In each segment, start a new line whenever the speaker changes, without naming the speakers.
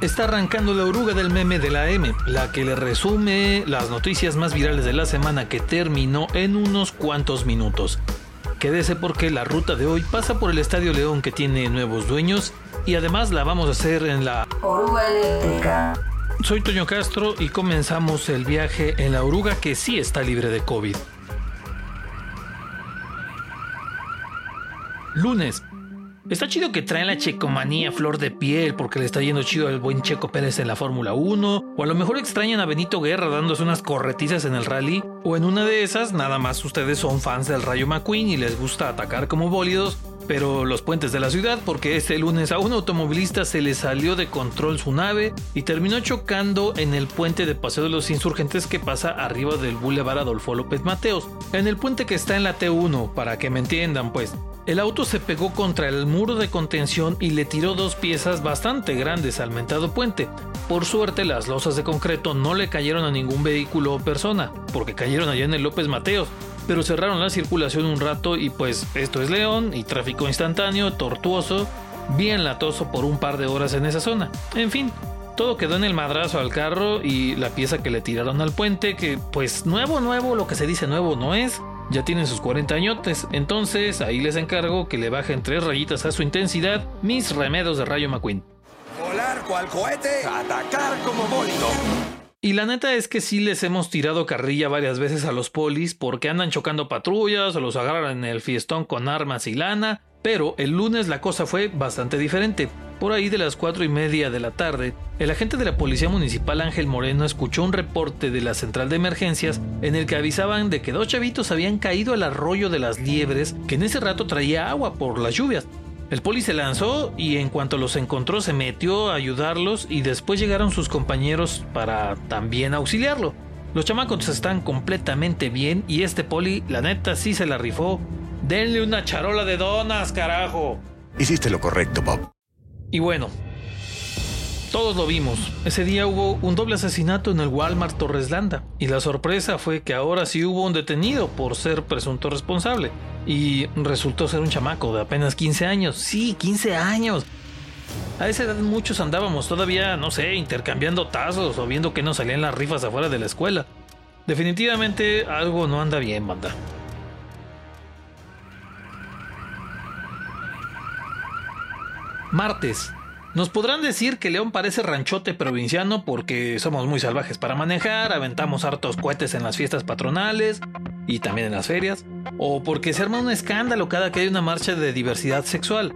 Está arrancando la oruga del meme de la M, la que le resume las noticias más virales de la semana que terminó en unos cuantos minutos. Quédese porque la ruta de hoy pasa por el Estadio León que tiene nuevos dueños y además la vamos a hacer en la
Oruga eléctrica.
Soy Toño Castro y comenzamos el viaje en la oruga que sí está libre de COVID. Lunes. Está chido que traen la checomanía flor de piel porque le está yendo chido al buen Checo Pérez en la Fórmula 1, o a lo mejor extrañan a Benito Guerra dándose unas corretizas en el rally, o en una de esas nada más ustedes son fans del Rayo McQueen y les gusta atacar como bólidos, pero los puentes de la ciudad porque este lunes a un automovilista se le salió de control su nave y terminó chocando en el puente de Paseo de los Insurgentes que pasa arriba del Boulevard Adolfo López Mateos, en el puente que está en la T1, para que me entiendan pues. El auto se pegó contra el muro de contención y le tiró dos piezas bastante grandes al mentado puente. Por suerte las losas de concreto no le cayeron a ningún vehículo o persona, porque cayeron allá en el López Mateos, pero cerraron la circulación un rato y pues esto es León y tráfico instantáneo, tortuoso, bien latoso por un par de horas en esa zona. En fin, todo quedó en el madrazo al carro y la pieza que le tiraron al puente, que pues nuevo, nuevo, lo que se dice nuevo no es, ya tienen sus 40 añotes, entonces ahí les encargo que le bajen tres rayitas a su intensidad, mis remedos de rayo McQueen.
Volar cual cohete, atacar como bólido.
Y la neta es que sí les hemos tirado carrilla varias veces a los polis porque andan chocando patrullas o los agarran en el fiestón con armas y lana, pero el lunes la cosa fue bastante diferente. Por ahí de las cuatro y media de la tarde, el agente de la Policía Municipal Ángel Moreno escuchó un reporte de la central de emergencias en el que avisaban de que dos chavitos habían caído al arroyo de las liebres que en ese rato traía agua por las lluvias. El poli se lanzó y en cuanto los encontró se metió a ayudarlos y después llegaron sus compañeros para también auxiliarlo. Los chamacos están completamente bien y este poli, la neta, sí se la rifó. Denle una charola de donas, carajo.
Hiciste lo correcto, Bob.
Y bueno, todos lo vimos. Ese día hubo un doble asesinato en el Walmart Torres Landa. Y la sorpresa fue que ahora sí hubo un detenido por ser presunto responsable. Y resultó ser un chamaco de apenas 15 años. Sí, 15 años. A esa edad muchos andábamos todavía, no sé, intercambiando tazos o viendo que nos salían las rifas afuera de la escuela. Definitivamente algo no anda bien, banda. Martes. Nos podrán decir que León parece ranchote provinciano porque somos muy salvajes para manejar, aventamos hartos cohetes en las fiestas patronales y también en las ferias, o porque se arma un escándalo cada que hay una marcha de diversidad sexual.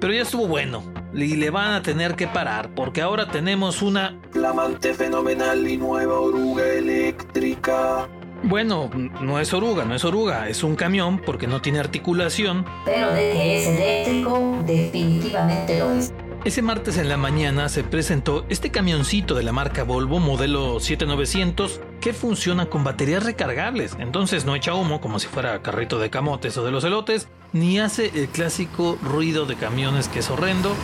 Pero ya estuvo bueno, y le van a tener que parar porque ahora tenemos una
Flamante, fenomenal y nueva oruga eléctrica.
Bueno, no es oruga, no es oruga, es un camión porque no tiene articulación.
Pero de que es eléctrico, definitivamente lo es.
Ese martes en la mañana se presentó este camioncito de la marca Volvo modelo 7900 que funciona con baterías recargables, entonces no echa humo como si fuera carrito de camotes o de los elotes, ni hace el clásico ruido de camiones que es horrendo,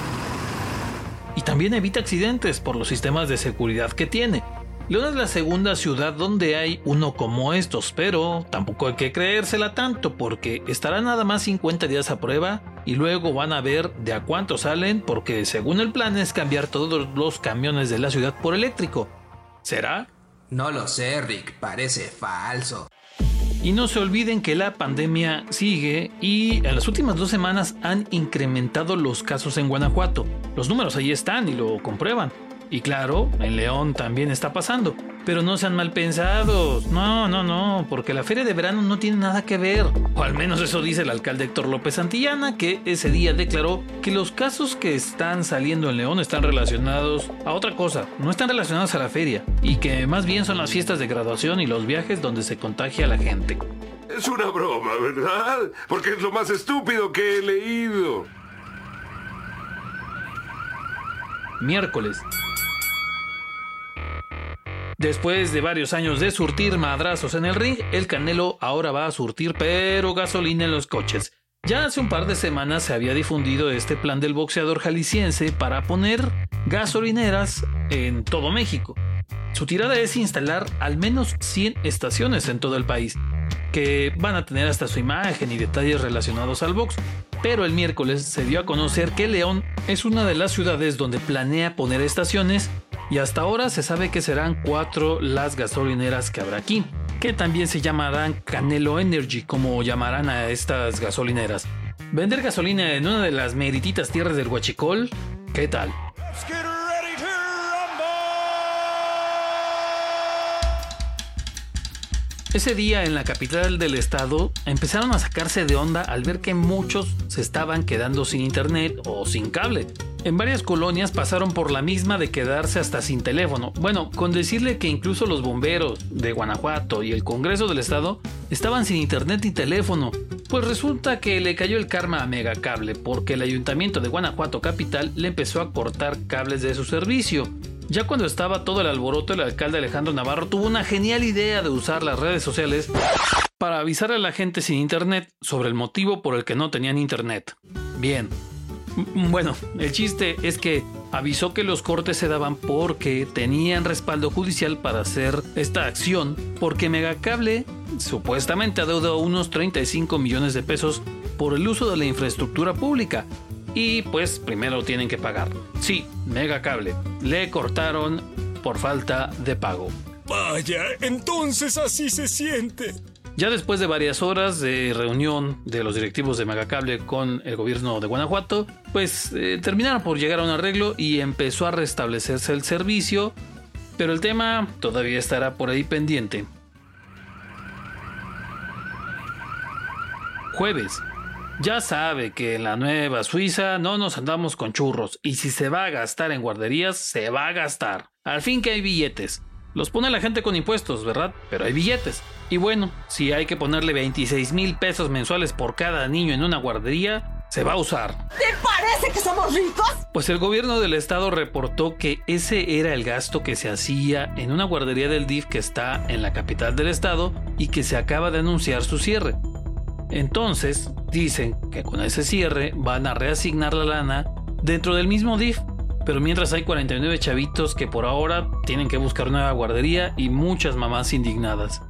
y también evita accidentes por los sistemas de seguridad que tiene. León es la segunda ciudad donde hay uno como estos, pero tampoco hay que creérsela tanto porque estará nada más 50 días a prueba y luego van a ver de a cuánto salen porque según el plan es cambiar todos los camiones de la ciudad por eléctrico. ¿Será?
No lo sé, Rick, parece falso.
Y no se olviden que la pandemia sigue y en las últimas dos semanas han incrementado los casos en Guanajuato. Los números ahí están y lo comprueban. Y claro, en León también está pasando. Pero no sean mal pensados. No, no, no, porque la feria de verano no tiene nada que ver. O al menos eso dice el alcalde Héctor López Santillana, que ese día declaró que los casos que están saliendo en León están relacionados a otra cosa, no están relacionados a la feria. Y que más bien son las fiestas de graduación y los viajes donde se contagia a la gente.
Es una broma, ¿verdad? Porque es lo más estúpido que he leído.
Miércoles. Después de varios años de surtir madrazos en el ring, el Canelo ahora va a surtir pero gasolina en los coches. Ya hace un par de semanas se había difundido este plan del boxeador jalisciense para poner gasolineras en todo México. Su tirada es instalar al menos 100 estaciones en todo el país. que van a tener hasta su imagen y detalles relacionados al box. Pero el miércoles se dio a conocer que León es una de las ciudades donde planea poner estaciones y hasta ahora se sabe que serán cuatro las gasolineras que habrá aquí, que también se llamarán Canelo Energy como llamarán a estas gasolineras. Vender gasolina en una de las merititas tierras del Huachicol, ¿qué tal? Ese día en la capital del estado empezaron a sacarse de onda al ver que muchos se estaban quedando sin internet o sin cable. En varias colonias pasaron por la misma de quedarse hasta sin teléfono. Bueno, con decirle que incluso los bomberos de Guanajuato y el Congreso del Estado estaban sin internet y teléfono. Pues resulta que le cayó el karma a Megacable porque el ayuntamiento de Guanajuato Capital le empezó a cortar cables de su servicio. Ya cuando estaba todo el alboroto, el alcalde Alejandro Navarro tuvo una genial idea de usar las redes sociales para avisar a la gente sin internet sobre el motivo por el que no tenían internet. Bien. Bueno, el chiste es que avisó que los cortes se daban porque tenían respaldo judicial para hacer esta acción, porque Megacable supuestamente adeudó unos 35 millones de pesos por el uso de la infraestructura pública, y pues primero tienen que pagar. Sí, Megacable. Le cortaron por falta de pago.
Vaya, entonces así se siente.
Ya después de varias horas de reunión de los directivos de Megacable con el gobierno de Guanajuato, pues eh, terminaron por llegar a un arreglo y empezó a restablecerse el servicio, pero el tema todavía estará por ahí pendiente. Jueves, ya sabe que en la nueva Suiza no nos andamos con churros y si se va a gastar en guarderías, se va a gastar. Al fin que hay billetes. Los pone la gente con impuestos, ¿verdad? Pero hay billetes. Y bueno, si hay que ponerle 26 mil pesos mensuales por cada niño en una guardería, se va a usar.
¿Te parece que somos ricos?
Pues el gobierno del estado reportó que ese era el gasto que se hacía en una guardería del DIF que está en la capital del estado y que se acaba de anunciar su cierre. Entonces, dicen que con ese cierre van a reasignar la lana dentro del mismo DIF, pero mientras hay 49 chavitos que por ahora tienen que buscar nueva guardería y muchas mamás indignadas.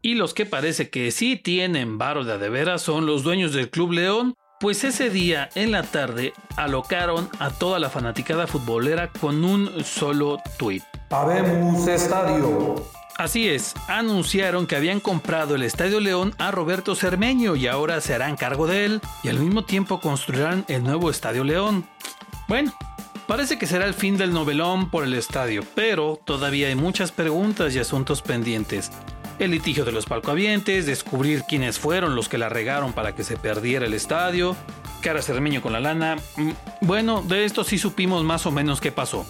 Y los que parece que sí tienen varo de veras son los dueños del Club León, pues ese día en la tarde alocaron a toda la fanaticada futbolera con un solo tuit.
Habemos estadio.
Así es, anunciaron que habían comprado el Estadio León a Roberto Cermeño y ahora se harán cargo de él y al mismo tiempo construirán el nuevo Estadio León. Bueno, parece que será el fin del novelón por el estadio, pero todavía hay muchas preguntas y asuntos pendientes. El litigio de los palcoavientes, descubrir quiénes fueron los que la regaron para que se perdiera el estadio, cara Cermeño con la lana. Mm, bueno, de esto sí supimos más o menos qué pasó.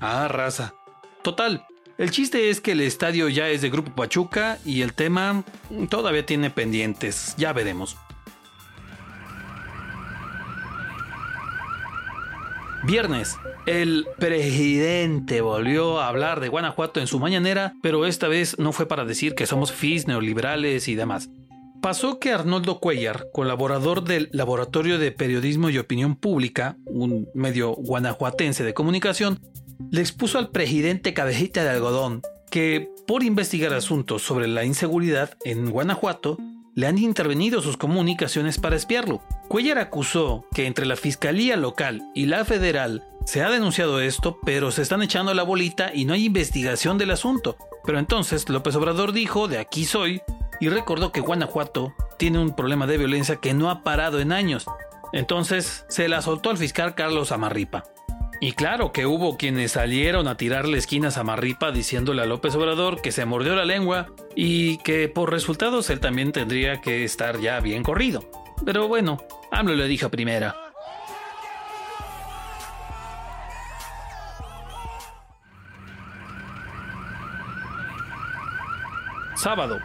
Ah, raza. Total, el chiste es que el estadio ya es de Grupo Pachuca y el tema todavía tiene pendientes. Ya veremos. Viernes, el presidente volvió a hablar de Guanajuato en su mañanera, pero esta vez no fue para decir que somos FIS, neoliberales y demás. Pasó que Arnoldo Cuellar, colaborador del Laboratorio de Periodismo y Opinión Pública, un medio guanajuatense de comunicación, le expuso al presidente Cabecita de Algodón que, por investigar asuntos sobre la inseguridad en Guanajuato, le han intervenido sus comunicaciones para espiarlo. Cuellar acusó que entre la Fiscalía local y la federal se ha denunciado esto, pero se están echando la bolita y no hay investigación del asunto. Pero entonces López Obrador dijo, de aquí soy, y recordó que Guanajuato tiene un problema de violencia que no ha parado en años. Entonces se la soltó al fiscal Carlos Amarripa. Y claro que hubo quienes salieron a tirarle esquinas a Marripa diciéndole a López Obrador que se mordió la lengua y que por resultados él también tendría que estar ya bien corrido. Pero bueno, AMLO le dijo primera. Sábado,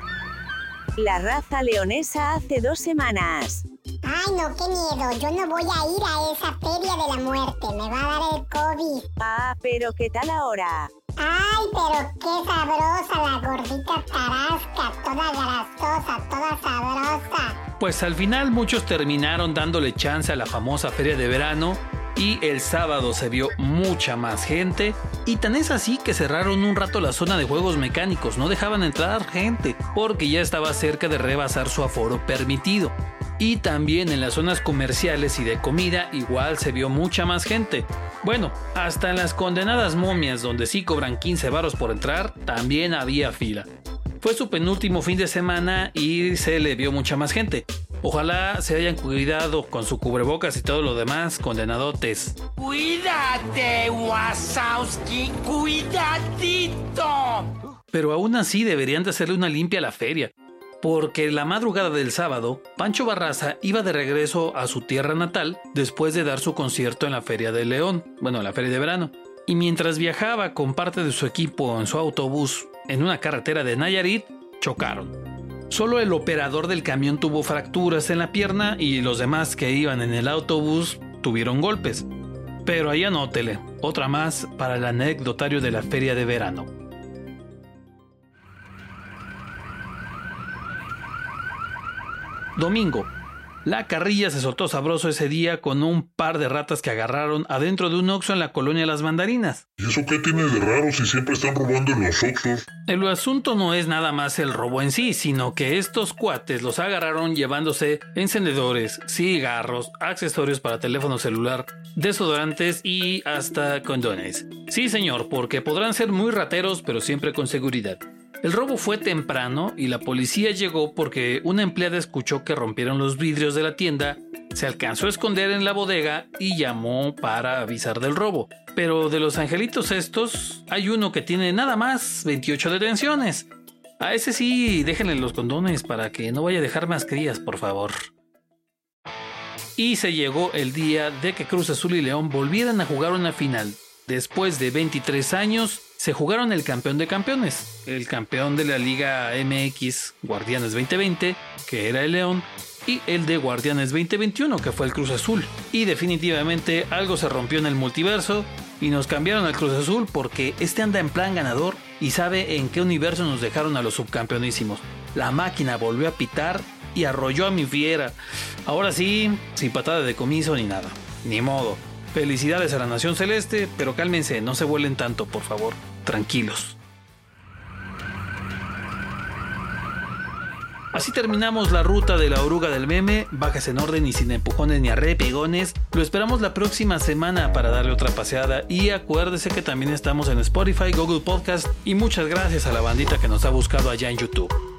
La raza leonesa hace dos semanas.
Ay, no, qué miedo. Yo no voy a ir a esa feria de la muerte. Me va a dar el COVID.
Ah, pero ¿qué tal ahora?
Ay, pero qué sabrosa la gordita tarasca. Toda grasosa, toda sabrosa.
Pues al final muchos terminaron dándole chance a la famosa feria de verano Y el sábado se vio mucha más gente. Y tan es así que cerraron un rato la zona de juegos mecánicos. No dejaban entrar gente porque ya estaba cerca de rebasar su aforo permitido. Y también en las zonas comerciales y de comida igual se vio mucha más gente. Bueno, hasta en las condenadas momias donde sí cobran 15 varos por entrar, también había fila. Fue su penúltimo fin de semana y se le vio mucha más gente. Ojalá se hayan cuidado con su cubrebocas y todo lo demás, condenadotes.
Cuídate, Wasowski, cuidadito.
Pero aún así deberían de hacerle una limpia a la feria porque la madrugada del sábado, Pancho Barraza iba de regreso a su tierra natal después de dar su concierto en la Feria de León, bueno, en la Feria de Verano. Y mientras viajaba con parte de su equipo en su autobús en una carretera de Nayarit, chocaron. Solo el operador del camión tuvo fracturas en la pierna y los demás que iban en el autobús tuvieron golpes. Pero ahí anótele, otra más para el anecdotario de la Feria de Verano. Domingo. La carrilla se soltó sabroso ese día con un par de ratas que agarraron adentro de un oxo en la colonia Las Mandarinas.
¿Y eso qué tiene de raro si siempre están robando en los oxos?
El asunto no es nada más el robo en sí, sino que estos cuates los agarraron llevándose encendedores, cigarros, accesorios para teléfono celular, desodorantes y hasta condones. Sí, señor, porque podrán ser muy rateros, pero siempre con seguridad. El robo fue temprano y la policía llegó porque una empleada escuchó que rompieron los vidrios de la tienda, se alcanzó a esconder en la bodega y llamó para avisar del robo. Pero de los angelitos estos, hay uno que tiene nada más 28 detenciones. A ese sí, déjenle los condones para que no vaya a dejar más crías, por favor. Y se llegó el día de que Cruz Azul y León volvieran a jugar una final. Después de 23 años, se jugaron el campeón de campeones, el campeón de la Liga MX Guardianes 2020, que era el León, y el de Guardianes 2021, que fue el Cruz Azul. Y definitivamente algo se rompió en el multiverso y nos cambiaron al Cruz Azul porque este anda en plan ganador y sabe en qué universo nos dejaron a los subcampeonísimos. La máquina volvió a pitar y arrolló a mi fiera. Ahora sí, sin patada de comiso ni nada. Ni modo. Felicidades a la Nación Celeste, pero cálmense, no se vuelen tanto, por favor tranquilos. Así terminamos la ruta de la oruga del meme, bajas en orden y sin empujones ni arrepegones. Lo esperamos la próxima semana para darle otra paseada y acuérdese que también estamos en Spotify, Google Podcast y muchas gracias a la bandita que nos ha buscado allá en YouTube.